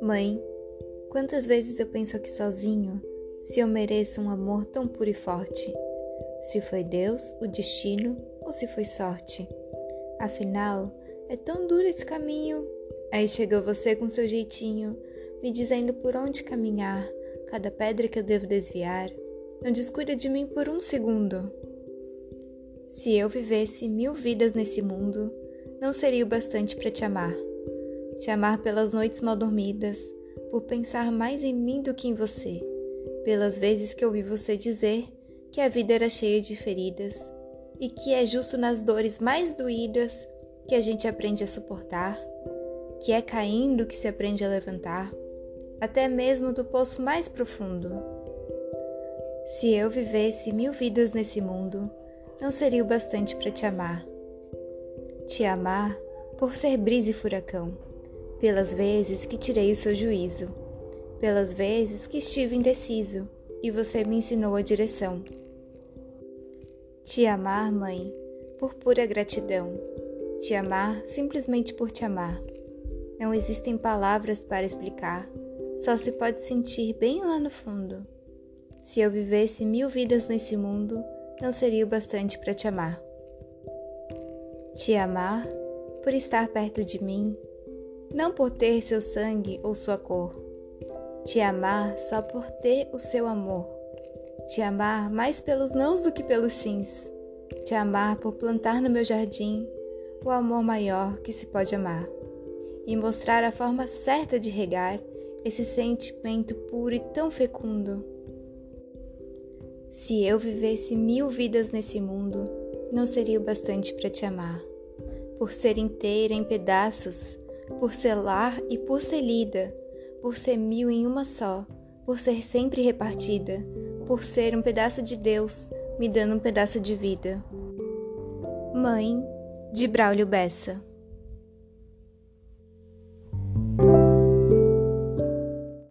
Mãe, quantas vezes eu penso aqui sozinho se eu mereço um amor tão puro e forte? Se foi Deus, o destino ou se foi sorte? Afinal, é tão duro esse caminho. Aí chega você com seu jeitinho, me dizendo por onde caminhar, cada pedra que eu devo desviar. Não descuida de mim por um segundo. Se eu vivesse mil vidas nesse mundo, não seria o bastante para te amar te amar pelas noites mal dormidas, por pensar mais em mim do que em você, pelas vezes que ouvi você dizer que a vida era cheia de feridas e que é justo nas dores mais doídas que a gente aprende a suportar, que é caindo que se aprende a levantar, até mesmo do poço mais profundo. Se eu vivesse mil vidas nesse mundo, não seria o bastante para te amar. Te amar por ser brisa e furacão pelas vezes que tirei o seu juízo, pelas vezes que estive indeciso e você me ensinou a direção. Te amar, mãe, por pura gratidão. Te amar simplesmente por te amar. Não existem palavras para explicar, só se pode sentir bem lá no fundo. Se eu vivesse mil vidas nesse mundo, não seria o bastante para te amar. Te amar por estar perto de mim não por ter seu sangue ou sua cor. Te amar só por ter o seu amor. Te amar mais pelos nãos do que pelos sims. Te amar por plantar no meu jardim o amor maior que se pode amar. E mostrar a forma certa de regar esse sentimento puro e tão fecundo. Se eu vivesse mil vidas nesse mundo, não seria o bastante para te amar. Por ser inteira em pedaços, por ser lar e por ser lida, por ser mil em uma só, por ser sempre repartida, por ser um pedaço de Deus me dando um pedaço de vida. Mãe de Braulio Bessa